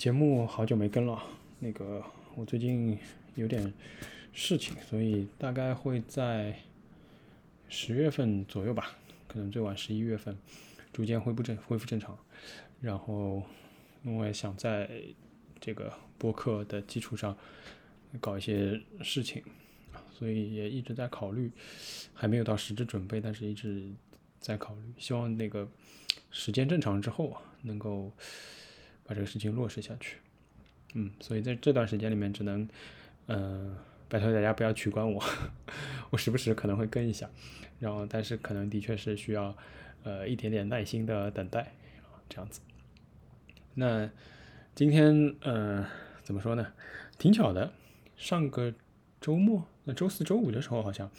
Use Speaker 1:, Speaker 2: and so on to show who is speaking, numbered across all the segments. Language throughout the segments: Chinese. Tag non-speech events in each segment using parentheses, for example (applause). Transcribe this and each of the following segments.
Speaker 1: 节目好久没更了，那个我最近有点事情，所以大概会在十月份左右吧，可能最晚十一月份逐渐恢复正恢复正常。然后因为想在这个播客的基础上搞一些事情，所以也一直在考虑，还没有到实质准备，但是一直在考虑，希望那个时间正常之后，能够。把这个事情落实下去，嗯，所以在这段时间里面，只能，嗯，拜托大家不要取关我，(laughs) 我时不时可能会跟一下，然后但是可能的确是需要，呃，一点点耐心的等待，这样子。那今天，呃，怎么说呢？挺巧的，上个周末，那周四周五的时候，好像，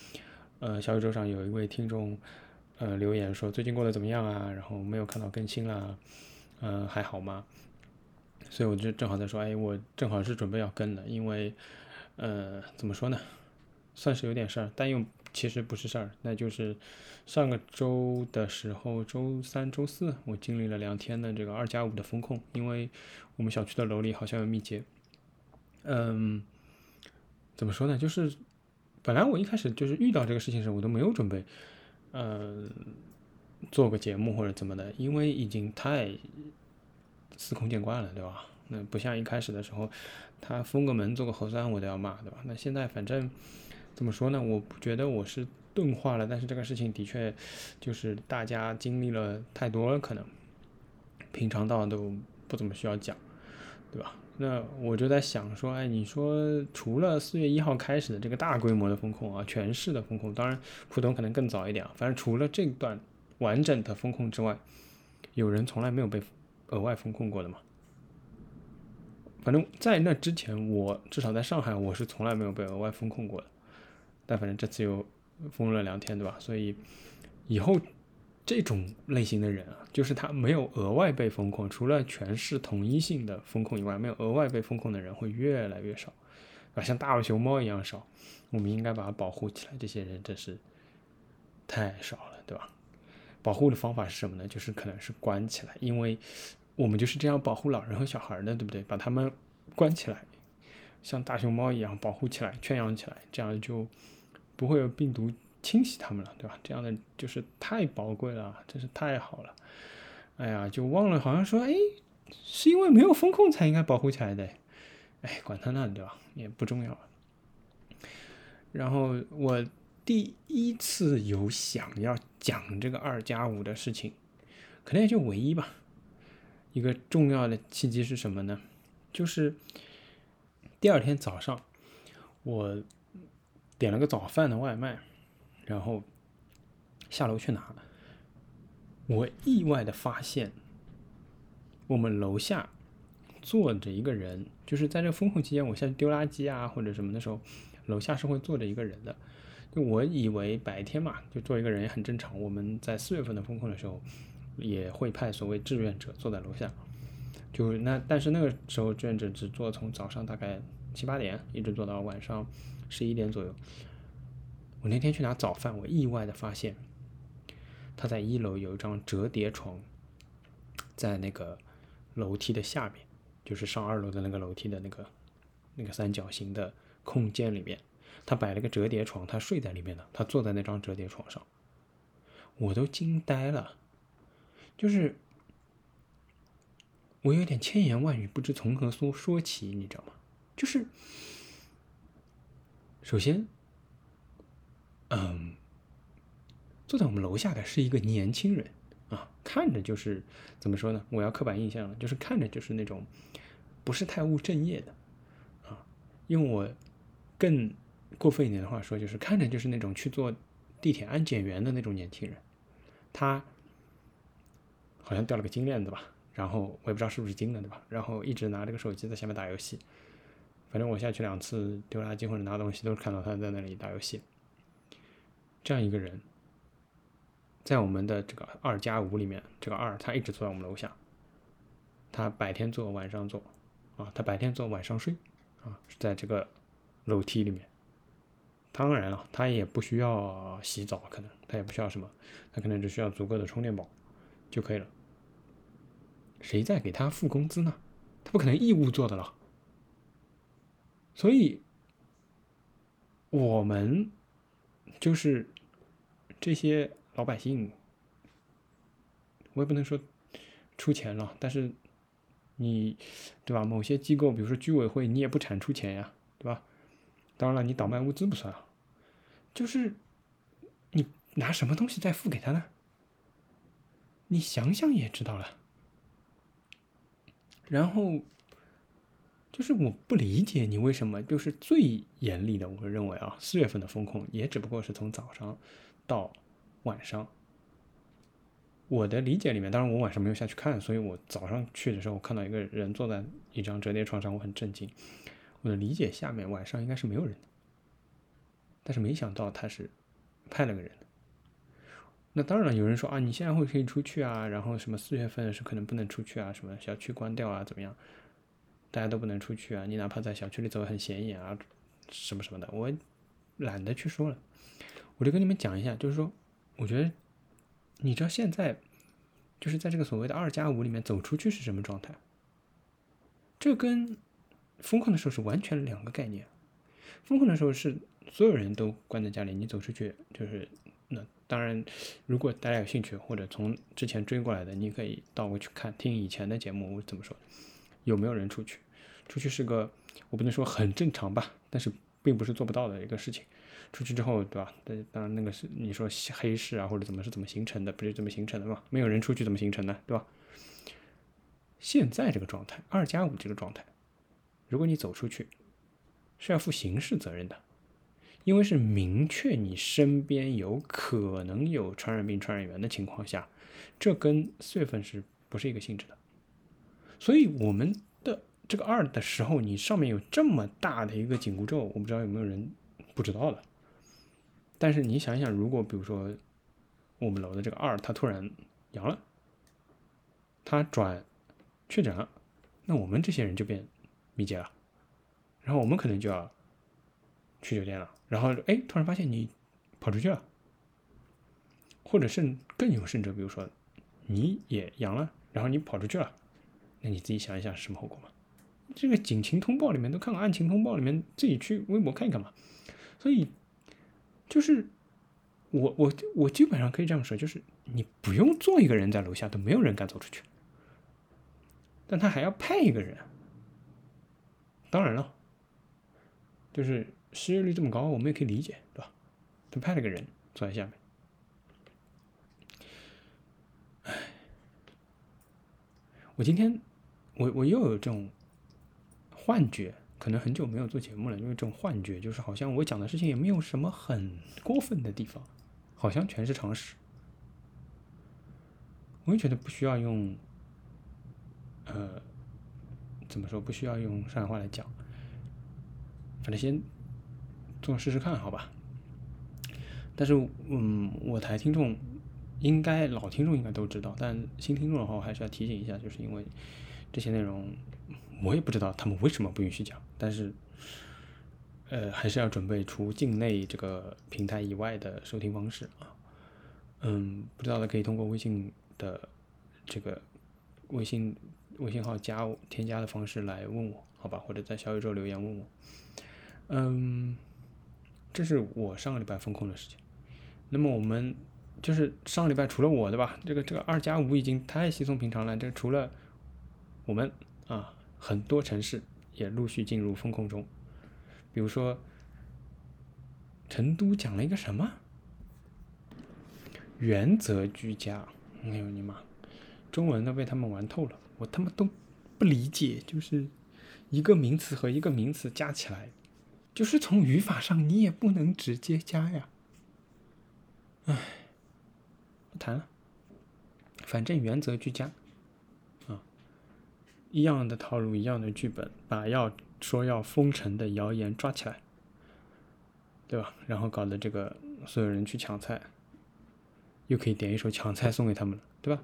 Speaker 1: 呃，小宇宙上有一位听众，呃，留言说最近过得怎么样啊？然后没有看到更新啦，嗯，还好吗？所以我就正好在说，哎，我正好是准备要跟了，因为，呃，怎么说呢，算是有点事儿，但又其实不是事儿，那就是上个周的时候，周三、周四，我经历了两天的这个二加五的风控，因为我们小区的楼里好像有密接，嗯，怎么说呢，就是本来我一开始就是遇到这个事情时，我都没有准备，呃，做个节目或者怎么的，因为已经太。司空见惯了，对吧？那不像一开始的时候，他封个门做个核酸我都要骂，对吧？那现在反正怎么说呢？我不觉得我是钝化了，但是这个事情的确就是大家经历了太多了，可能平常到都不怎么需要讲，对吧？那我就在想说，哎，你说除了四月一号开始的这个大规模的风控啊，全市的风控，当然浦东可能更早一点啊，反正除了这段完整的风控之外，有人从来没有被。额外风控过的嘛？反正在那之前，我至少在上海，我是从来没有被额外风控过的。但反正这次又封了两天，对吧？所以以后这种类型的人啊，就是他没有额外被风控，除了全市统一性的风控以外，没有额外被风控的人会越来越少啊，像大熊猫一样少。我们应该把它保护起来。这些人真是太少了，对吧？保护的方法是什么呢？就是可能是关起来，因为。我们就是这样保护老人和小孩的，对不对？把他们关起来，像大熊猫一样保护起来、圈养起来，这样就不会有病毒侵袭他们了，对吧？这样的就是太宝贵了，真是太好了。哎呀，就忘了，好像说，哎，是因为没有风控才应该保护起来的。哎，管他呢，对吧？也不重要。然后我第一次有想要讲这个二加五的事情，可能也就唯一吧。一个重要的契机是什么呢？就是第二天早上，我点了个早饭的外卖，然后下楼去拿，我意外的发现，我们楼下坐着一个人，就是在这个风控期间，我下去丢垃圾啊或者什么的时候，楼下是会坐着一个人的。就我以为白天嘛，就坐一个人也很正常。我们在四月份的风控的时候。也会派所谓志愿者坐在楼下，就那，但是那个时候志愿者只做从早上大概七八点一直做到晚上十一点左右。我那天去拿早饭，我意外的发现他在一楼有一张折叠床，在那个楼梯的下面，就是上二楼的那个楼梯的那个那个三角形的空间里面，他摆了个折叠床，他睡在里面的，他坐在那张折叠床上，我都惊呆了。就是我有点千言万语不知从何说说起，你知道吗？就是首先，嗯，坐在我们楼下的是一个年轻人啊，看着就是怎么说呢？我要刻板印象了，就是看着就是那种不是太务正业的啊。用我更过分一点的话说，就是看着就是那种去做地铁安检员的那种年轻人，他。好像掉了个金链子吧，然后我也不知道是不是金的，对吧？然后一直拿这个手机在下面打游戏，反正我下去两次丢垃圾或者拿东西，都是看到他在那里打游戏。这样一个人，在我们的这个二加五里面，这个二他一直坐在我们楼下，他白天坐晚上坐，啊，他白天坐晚上睡，啊，在这个楼梯里面。当然了，他也不需要洗澡，可能他也不需要什么，他可能只需要足够的充电宝就可以了。谁在给他付工资呢？他不可能义务做的了。所以，我们就是这些老百姓，我也不能说出钱了，但是你对吧？某些机构，比如说居委会，你也不产出钱呀，对吧？当然了，你倒卖物资不算啊，就是你拿什么东西在付给他呢？你想想也知道了。然后就是我不理解你为什么就是最严厉的，我认为啊，四月份的风控也只不过是从早上到晚上。我的理解里面，当然我晚上没有下去看，所以我早上去的时候我看到一个人坐在一张折叠床上，我很震惊。我的理解下面晚上应该是没有人的，但是没想到他是派了个人。那当然了，有人说啊，你现在会可以出去啊，然后什么四月份是可能不能出去啊，什么小区关掉啊，怎么样？大家都不能出去啊，你哪怕在小区里走很显眼啊，什么什么的，我懒得去说了。我就跟你们讲一下，就是说，我觉得你知道现在就是在这个所谓的二加五里面走出去是什么状态？这跟封控的时候是完全两个概念。封控的时候是所有人都关在家里，你走出去就是当然，如果大家有兴趣或者从之前追过来的，你可以倒过去看听以前的节目我怎么说。有没有人出去？出去是个我不能说很正常吧，但是并不是做不到的一个事情。出去之后，对吧？当然那个是你说黑市啊或者怎么是怎么形成的，不是怎么形成的嘛？没有人出去怎么形成的，对吧？现在这个状态，二加五这个状态。如果你走出去，是要负刑事责任的，因为是明确你身边有可能有传染病传染源的情况下，这跟四月份是不是一个性质的？所以我们的这个二的时候，你上面有这么大的一个紧箍咒，我不知道有没有人不知道的。但是你想想，如果比如说我们楼的这个二，他突然阳了，他转确诊了，那我们这些人就变。密接了，然后我们可能就要去酒店了。然后哎，突然发现你跑出去了，或者甚更有甚者，比如说你也阳了，然后你跑出去了，那你自己想一想是什么后果嘛？这个警情通报里面都看过，案情通报里面自己去微博看一看嘛。所以就是我我我基本上可以这样说，就是你不用做一个人在楼下，都没有人敢走出去，但他还要派一个人。当然了，就是失业率这么高，我们也可以理解，对吧？他派了个人坐在下面。唉，我今天我我又有这种幻觉，可能很久没有做节目了，因为这种幻觉就是好像我讲的事情也没有什么很过分的地方，好像全是常识。我也觉得不需要用，呃。怎么说？不需要用上海话来讲，反正先做试试看，好吧。但是，嗯，我台听众应该老听众应该都知道，但新听众的话，我还是要提醒一下，就是因为这些内容我也不知道他们为什么不允许讲，但是，呃，还是要准备除境内这个平台以外的收听方式啊。嗯，不知道的可以通过微信的这个微信。微信号加我添加的方式来问我，好吧，或者在小宇宙留言问我。嗯，这是我上个礼拜风控的事情。那么我们就是上个礼拜除了我对吧？这个这个二加五已经太稀松平常了。这除了我们啊，很多城市也陆续进入风控中。比如说成都讲了一个什么原则居家，哎呦你妈，中文都被他们玩透了。我他妈都不理解，就是一个名词和一个名词加起来，就是从语法上你也不能直接加呀。唉，不谈了，反正原则居家，啊，一样的套路，一样的剧本，把要说要封城的谣言抓起来，对吧？然后搞得这个所有人去抢菜，又可以点一首抢菜送给他们了，对吧？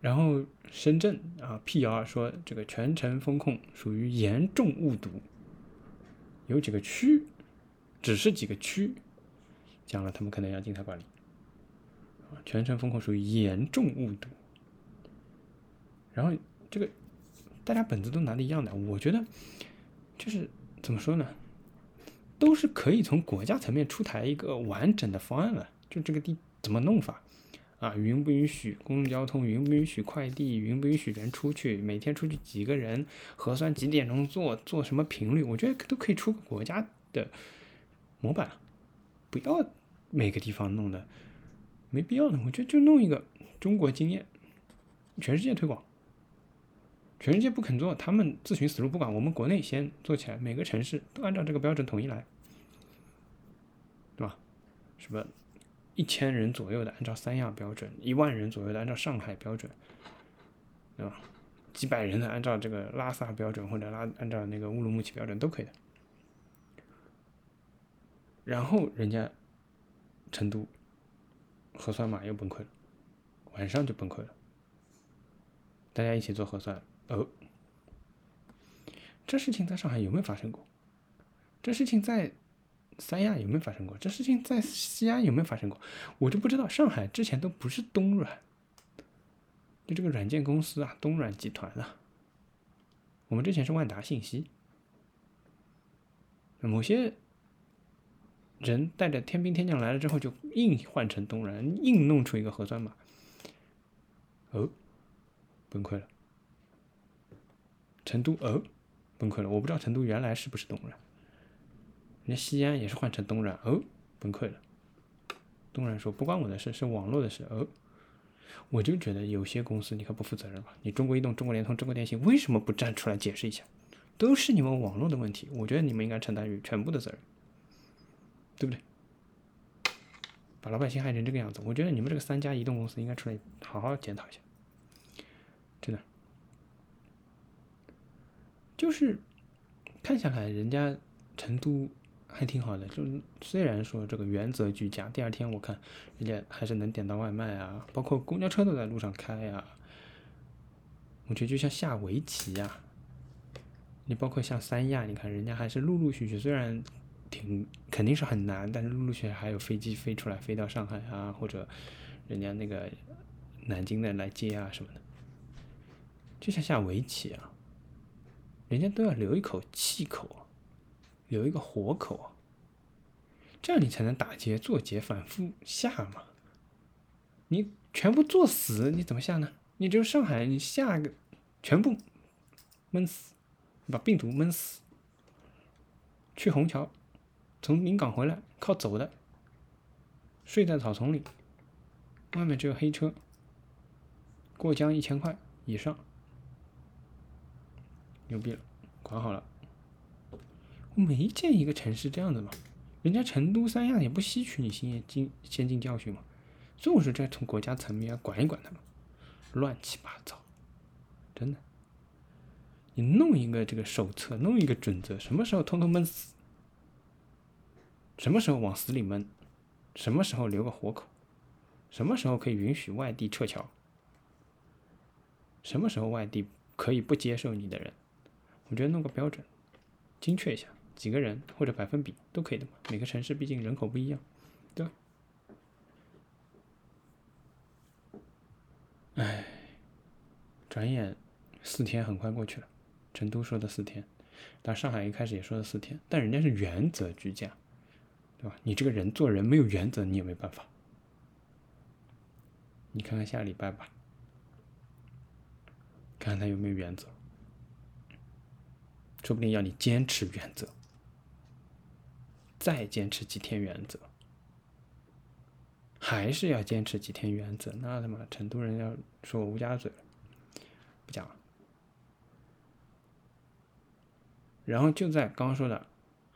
Speaker 1: 然后深圳啊辟谣说这个全程封控属于严重误读，有几个区，只是几个区，讲了他们可能要静态管理，全程风控属于严重误读。然后这个大家本子都拿的一样的，我觉得就是怎么说呢，都是可以从国家层面出台一个完整的方案了，就这个地怎么弄法。啊，允不允许公共交通？允不允许快递？允不允许人出去？每天出去几个人？核酸几点钟做？做什么频率？我觉得都可以出个国家的模板，不要每个地方弄的没必要的。我觉得就弄一个中国经验，全世界推广，全世界不肯做，他们自寻死路不管。我们国内先做起来，每个城市都按照这个标准统一来，对吧？什么？一千人左右的按照三亚标准，一万人左右的按照上海标准，对吧？几百人的按照这个拉萨标准或者拉按照那个乌鲁木齐标准都可以的。然后人家成都核酸码又崩溃了，晚上就崩溃了，大家一起做核酸，哦，这事情在上海有没有发生过？这事情在。三亚有没有发生过这事情？在西安有没有发生过？我就不知道。上海之前都不是东软，就这个软件公司啊，东软集团啊。我们之前是万达信息，某些人带着天兵天将来了之后，就硬换成东软，硬弄出一个核酸码，哦，崩溃了。成都哦，崩溃了。我不知道成都原来是不是东软。人家西安也是换成东软，哦，崩溃了。东软说不关我的事，是网络的事。哦，我就觉得有些公司你可不负责任吧？你中国移动、中国联通、中国电信为什么不站出来解释一下？都是你们网络的问题，我觉得你们应该承担于全部的责任，对不对？把老百姓害成这个样子，我觉得你们这个三家移动公司应该出来好好检讨一下，真的。就是看下来，人家成都。还挺好的，就虽然说这个原则居家，第二天我看人家还是能点到外卖啊，包括公交车都在路上开呀。我觉得就像下围棋呀，你包括像三亚，你看人家还是陆陆续续，虽然挺肯定是很难，但是陆陆续续还有飞机飞出来，飞到上海啊，或者人家那个南京的来接啊什么的，就像下围棋啊，人家都要留一口气口。留一个活口，这样你才能打劫、做劫、反复下嘛。你全部做死，你怎么下呢？你就上海，你下个全部闷死，把病毒闷死。去虹桥，从临港回来靠走的，睡在草丛里，外面只有黑车。过江一千块以上，牛逼了，管好了。没见一个城市这样的嘛，人家成都、三亚也不吸取你先进先进教训嘛，所以我说这从国家层面要管一管他们，乱七八糟，真的，你弄一个这个手册，弄一个准则，什么时候通通闷死，什么时候往死里闷，什么时候留个活口，什么时候可以允许外地撤侨，什么时候外地可以不接受你的人，我觉得弄个标准，精确一下。几个人或者百分比都可以的嘛，每个城市毕竟人口不一样，对吧？哎，转眼四天很快过去了。成都说的四天，但上海一开始也说了四天，但人家是原则居家，对吧？你这个人做人没有原则，你也没办法。你看看下礼拜吧，看看他有没有原则，说不定要你坚持原则。再坚持几天原则，还是要坚持几天原则，那他妈成都人要说我乌鸦嘴，不讲了。然后就在刚刚说的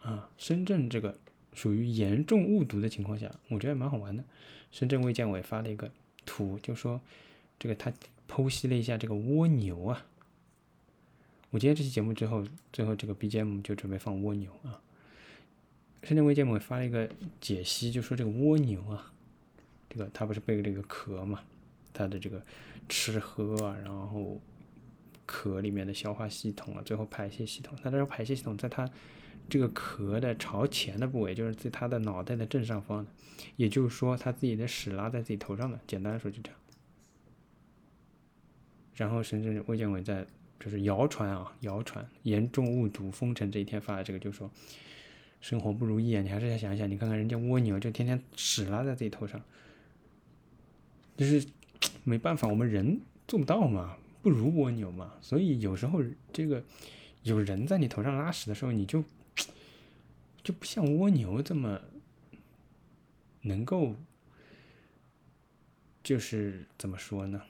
Speaker 1: 啊，深圳这个属于严重误读的情况下，我觉得蛮好玩的。深圳卫健委发了一个图，就说这个他剖析了一下这个蜗牛啊。我今天这期节目之后，最后这个 BGM 就准备放蜗牛啊。深圳卫健委发了一个解析，就说这个蜗牛啊，这个它不是背这个壳嘛，它的这个吃喝啊，然后壳里面的消化系统啊，最后排泄系统，它这个排泄系统在它这个壳的朝前的部位，就是在它的脑袋的正上方的，也就是说它自己的屎拉在自己头上的，简单说就这样。然后深圳卫健委在就是谣传啊，谣传严重误读封城这一天发的这个，就说生活不如意啊，你还是要想一想，你看看人家蜗牛就天天屎拉在自己头上，就是 (tsk) 没办法，我们人做不到嘛，不如蜗牛嘛，所以有时候这个有人在你头上拉屎的时候，你就 (tsk) 就不像蜗牛这么能够，就是怎么说呢？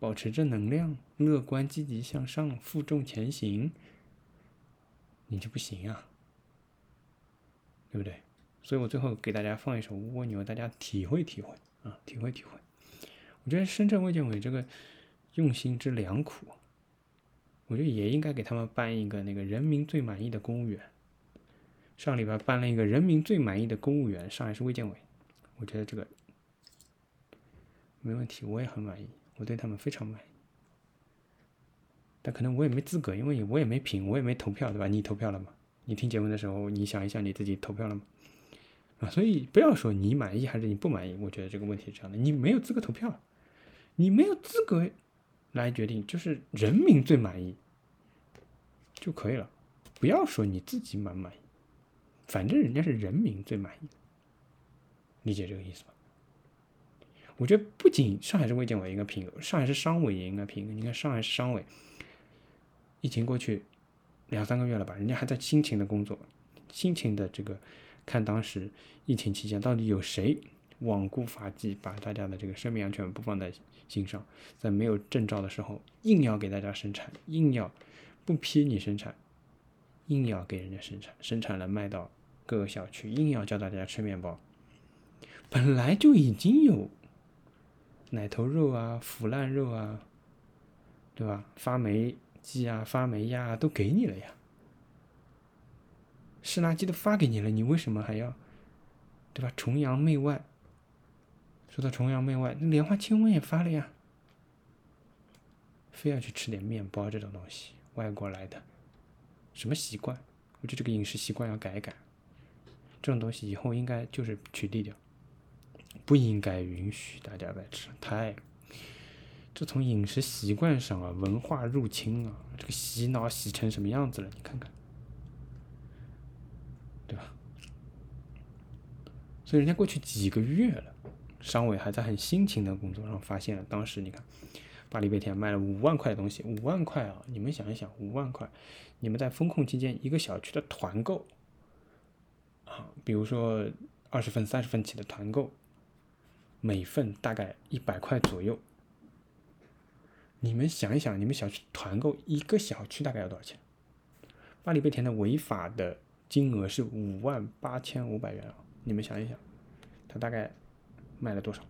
Speaker 1: 保持正能量，乐观积极向上，负重前行，你就不行啊，对不对？所以我最后给大家放一首《蜗牛》，大家体会体会啊，体会体会。我觉得深圳卫健委这个用心之良苦，我觉得也应该给他们颁一个那个人民最满意的公务员。上礼拜颁了一个人民最满意的公务员，上海市卫健委，我觉得这个没问题，我也很满意。我对他们非常满意，但可能我也没资格，因为我也没评，我也没投票，对吧？你投票了吗？你听节目的时候，你想一想你自己投票了吗？啊，所以不要说你满意还是你不满意，我觉得这个问题是这样的，你没有资格投票，你没有资格来决定，就是人民最满意就可以了，不要说你自己满不满意，反正人家是人民最满意，理解这个意思吧？我觉得不仅上海市卫健委应该评，上海市商委也应该评。你看上海市商委，疫情过去两三个月了吧，人家还在辛勤的工作，辛勤的这个看当时疫情期间到底有谁罔顾法纪，把大家的这个生命安全不放在心上，在没有证照的时候硬要给大家生产，硬要不批你生产，硬要给人家生产，生产了卖到各个小区，硬要叫大家吃面包，本来就已经有。奶头肉啊，腐烂肉啊，对吧？发霉鸡啊，发霉呀都给你了呀，湿垃圾都发给你了，你为什么还要，对吧？崇洋媚外。说到崇洋媚外，那莲花清瘟也发了呀，非要去吃点面包这种东西，外国来的，什么习惯？我觉得这个饮食习惯要改一改，这种东西以后应该就是取缔掉。不应该允许大家再吃，太，这从饮食习惯上啊，文化入侵啊，这个洗脑洗成什么样子了？你看看，对吧？所以人家过去几个月了，商委还在很辛勤的工作上，发现了当时你看，巴黎贝甜卖了五万块的东西，五万块啊！你们想一想，五万块，你们在风控期间一个小区的团购啊，比如说二十份、三十份起的团购。每份大概一百块左右，你们想一想，你们小区团购一个小区大概要多少钱？巴黎贝甜的违法的金额是五万八千五百元啊！你们想一想，他大概卖了多少？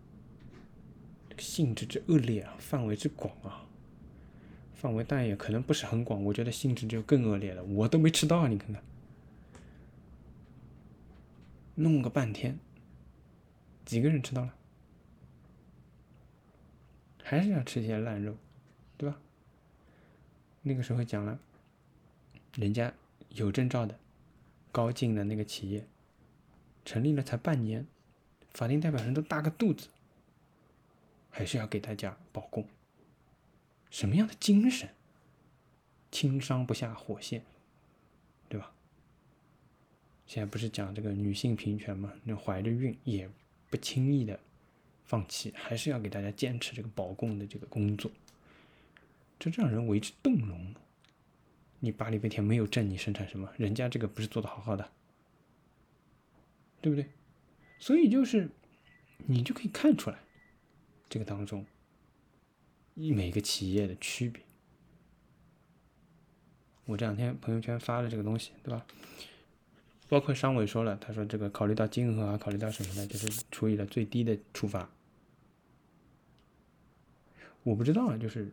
Speaker 1: 这个性质之恶劣啊，范围之广啊，范围但也可能不是很广，我觉得性质就更恶劣了，我都没吃到啊！你看看，弄个半天，几个人吃到了？还是要吃些烂肉，那个时候讲了，人家有证照的高进的那个企业，成立了才半年，法定代表人都大个肚子，还是要给大家保供。什么样的精神？轻伤不下火线，对吧？现在不是讲这个女性平权吗？那怀着孕也不轻易的。放弃还是要给大家坚持这个保供的这个工作，这让人为之动容。你巴黎贝甜没有证，你生产什么？人家这个不是做的好好的，对不对？所以就是你就可以看出来，这个当中每个企业的区别。我这两天朋友圈发了这个东西，对吧？包括商委说了，他说这个考虑到金额啊，考虑到什么呢？就是处以了最低的处罚。我不知道啊，就是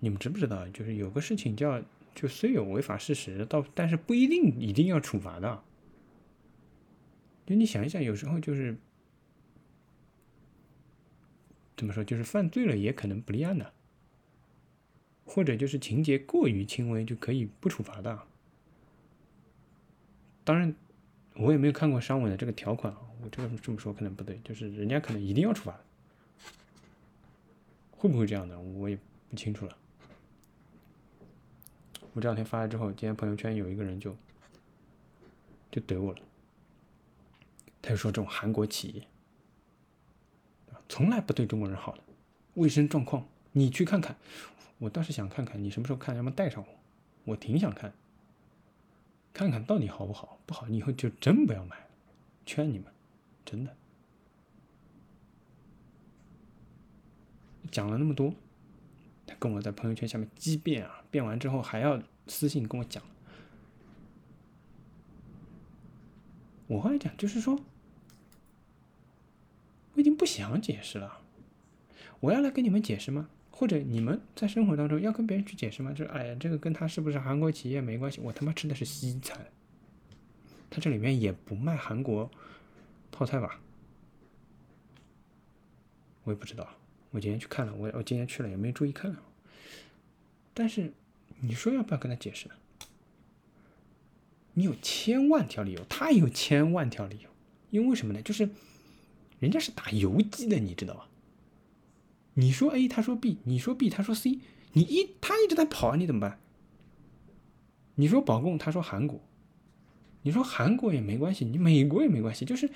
Speaker 1: 你们知不知道？就是有个事情叫，就虽有违法事实，到但是不一定一定要处罚的。就你想一想，有时候就是怎么说，就是犯罪了也可能不立案的，或者就是情节过于轻微就可以不处罚的。当然，我也没有看过商委的这个条款啊，我这个这么说可能不对，就是人家可能一定要处罚。会不会这样的，我也不清楚了。我这两天发了之后，今天朋友圈有一个人就就怼我了，他就说这种韩国企业从来不对中国人好的，卫生状况你去看看。我倒是想看看你什么时候看，要么带上我，我挺想看，看看到底好不好，不好你以后就真不要买了，劝你们，真的。讲了那么多，跟我在朋友圈下面激辩啊，辩完之后还要私信跟我讲。我后来讲就是说，我已经不想解释了，我要来跟你们解释吗？或者你们在生活当中要跟别人去解释吗？就是哎呀，这个跟他是不是韩国企业没关系，我他妈吃的是西餐，他这里面也不卖韩国泡菜吧？我也不知道。我今天去看了，我我今天去了也没注意看。但是你说要不要跟他解释呢？你有千万条理由，他也有千万条理由，因为什么呢？就是人家是打游击的，你知道吧？你说 A，他说 B，你说 B，他说 C，你一他一直在跑，你怎么办？你说保供，他说韩国，你说韩国也没关系，你美国也没关系，就是。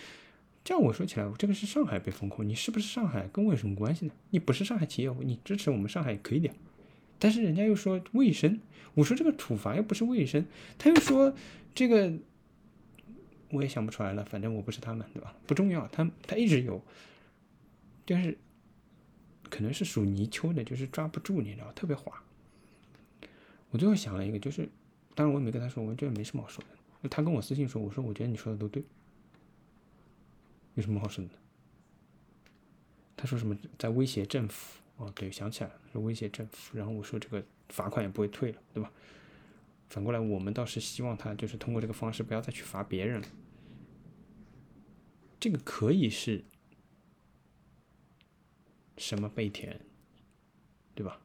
Speaker 1: 这样我说起来，这个是上海被封控，你是不是上海跟我有什么关系呢？你不是上海企业，你支持我们上海也可以的，但是人家又说卫生，我说这个处罚又不是卫生，他又说这个，我也想不出来了，反正我不是他们，对吧？不重要，他他一直有，但是可能是属泥鳅的，就是抓不住，你知道，特别滑。我最后想了一个，就是当然我也没跟他说，我觉得没什么好说的，他跟我私信说，我说我觉得你说的都对。有什么好说的？他说什么在威胁政府？哦，对，想起来了，是威胁政府。然后我说这个罚款也不会退了，对吧？反过来，我们倒是希望他就是通过这个方式不要再去罚别人了。这个可以是什么备田，对吧？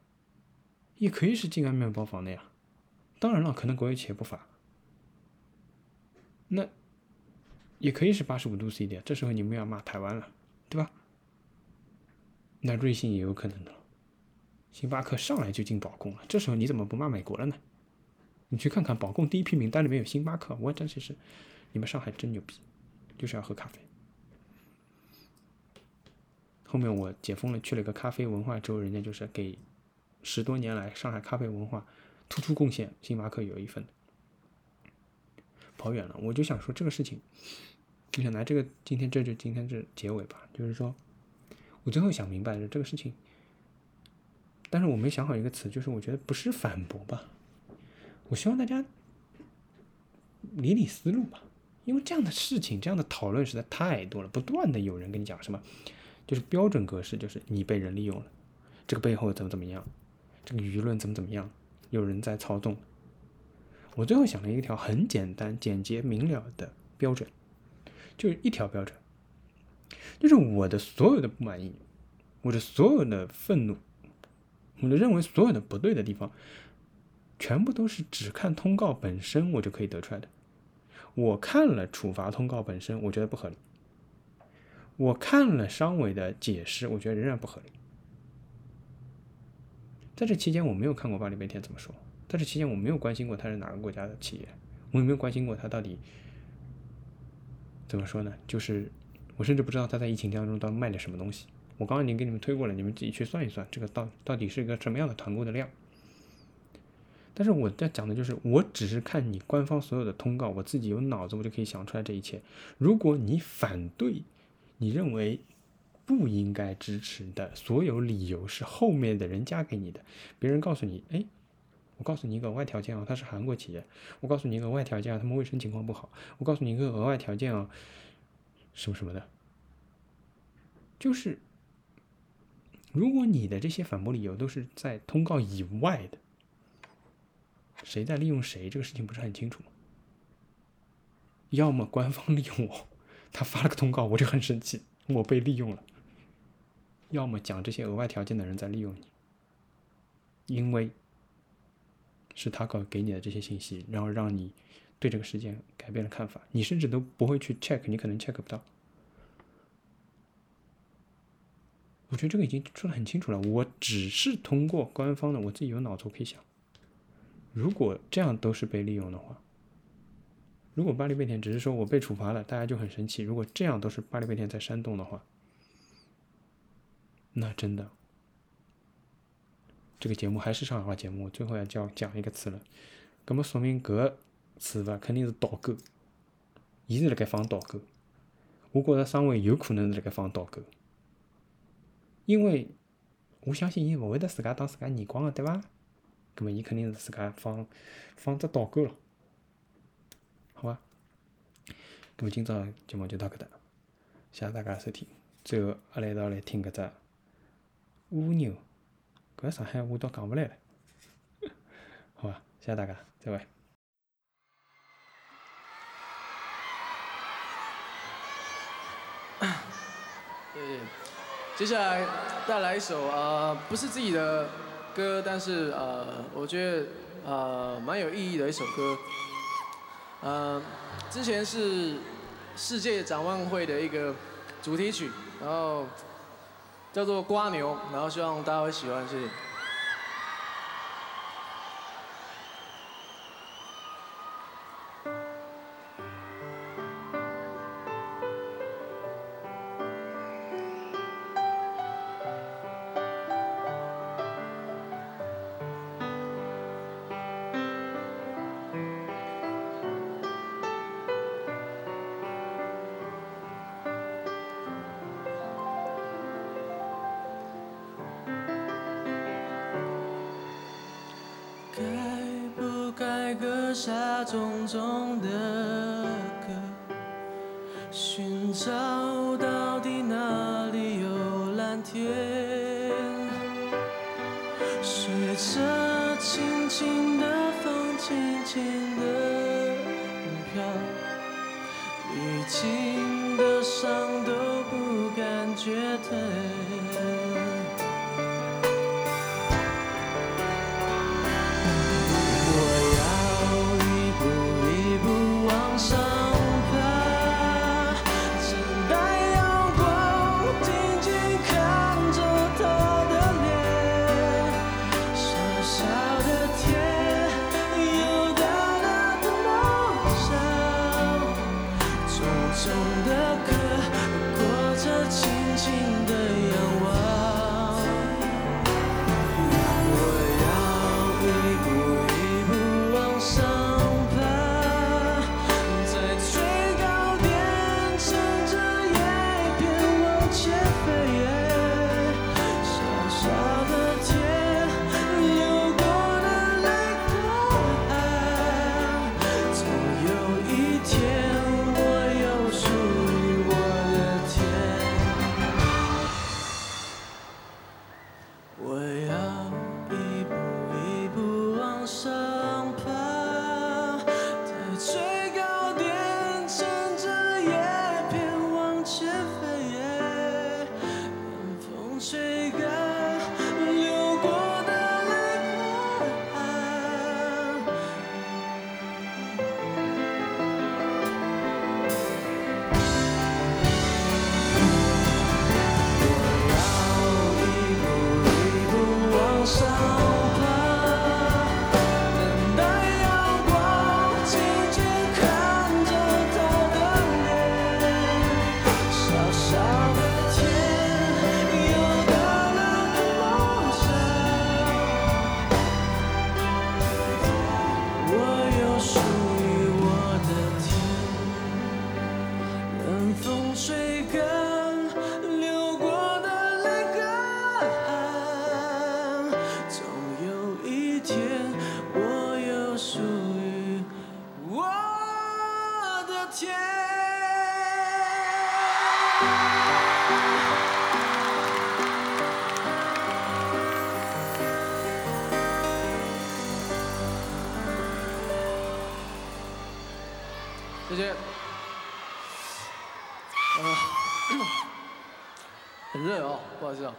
Speaker 1: 也可以是静安面包房的呀。当然了，可能国有企业不罚。那。也可以是八十五度 C 的，这时候你们要骂台湾了，对吧？那瑞幸也有可能的，星巴克上来就进保供了，这时候你怎么不骂美国了呢？你去看看保供第一批名单里面有星巴克，我真是是，你们上海真牛逼，就是要喝咖啡。后面我解封了，去了个咖啡文化之后，人家就是给十多年来上海咖啡文化突出贡献，星巴克有一份。跑远了，我就想说这个事情。就想拿这个今天这就今天这结尾吧，就是说，我最后想明白了这个事情，但是我没想好一个词，就是我觉得不是反驳吧，我希望大家理理思路吧，因为这样的事情，这样的讨论实在太多了，不断的有人跟你讲什么，就是标准格式，就是你被人利用了，这个背后怎么怎么样，这个舆论怎么怎么样，有人在操纵。我最后想了一条很简单、简洁明了的标准。就是一条标准，就是我的所有的不满意，我的所有的愤怒，我的认为所有的不对的地方，全部都是只看通告本身我就可以得出来的。我看了处罚通告本身，我觉得不合理；我看了商委的解释，我觉得仍然不合理。在这期间，我没有看过巴黎贝天怎么说，在这期间，我没有关心过他是哪个国家的企业，我也没有关心过他到底。怎么说呢？就是我甚至不知道他在疫情当中到底卖的什么东西。我刚刚已经给你们推过了，你们自己去算一算，这个到到底是一个什么样的团购的量。但是我在讲的就是，我只是看你官方所有的通告，我自己有脑子，我就可以想出来这一切。如果你反对，你认为不应该支持的所有理由是后面的人加给你的，别人告诉你，哎。我告诉你一个额外条件啊，它是韩国企业。我告诉你一个额外条件啊，他们卫生情况不好。我告诉你一个额外条件啊，什么什么的，就是如果你的这些反驳理由都是在通告以外的，谁在利用谁，这个事情不是很清楚吗？要么官方利用我，他发了个通告，我就很生气，我被利用了；要么讲这些额外条件的人在利用你，因为。是他告给你的这些信息，然后让你对这个事件改变了看法，你甚至都不会去 check，你可能 check 不到。我觉得这个已经说的很清楚了，我只是通过官方的，我自己有脑子我可以想，如果这样都是被利用的话，如果巴黎贝甜只是说我被处罚了，大家就很生气。如果这样都是巴黎贝甜在煽动的话，那真的，这个节目还是上海话节目，最后要叫讲一个词了。那么说明搿个处罚肯定是导购，伊是辣盖放导购。我觉着商会有可能是辣盖放导购，因为我相信伊勿会得自家当自家耳光个，对伐？那么伊肯定是自家放放只导购咯，好伐？那么今朝节目就到搿搭，谢谢大家收听。最后阿拉一道来听搿只蜗牛，搿上海话倒讲勿来了，(laughs) 好吧？谢谢大家，再会。(coughs)
Speaker 2: 对，接下来带来一首呃，不是自己的歌，但是呃，我觉得呃蛮有意义的一首歌。呃，之前是世界展望会的一个主题曲，然后叫做《瓜牛》，然后希望大家会喜欢，谢谢。呃，很热哦，不好意思啊。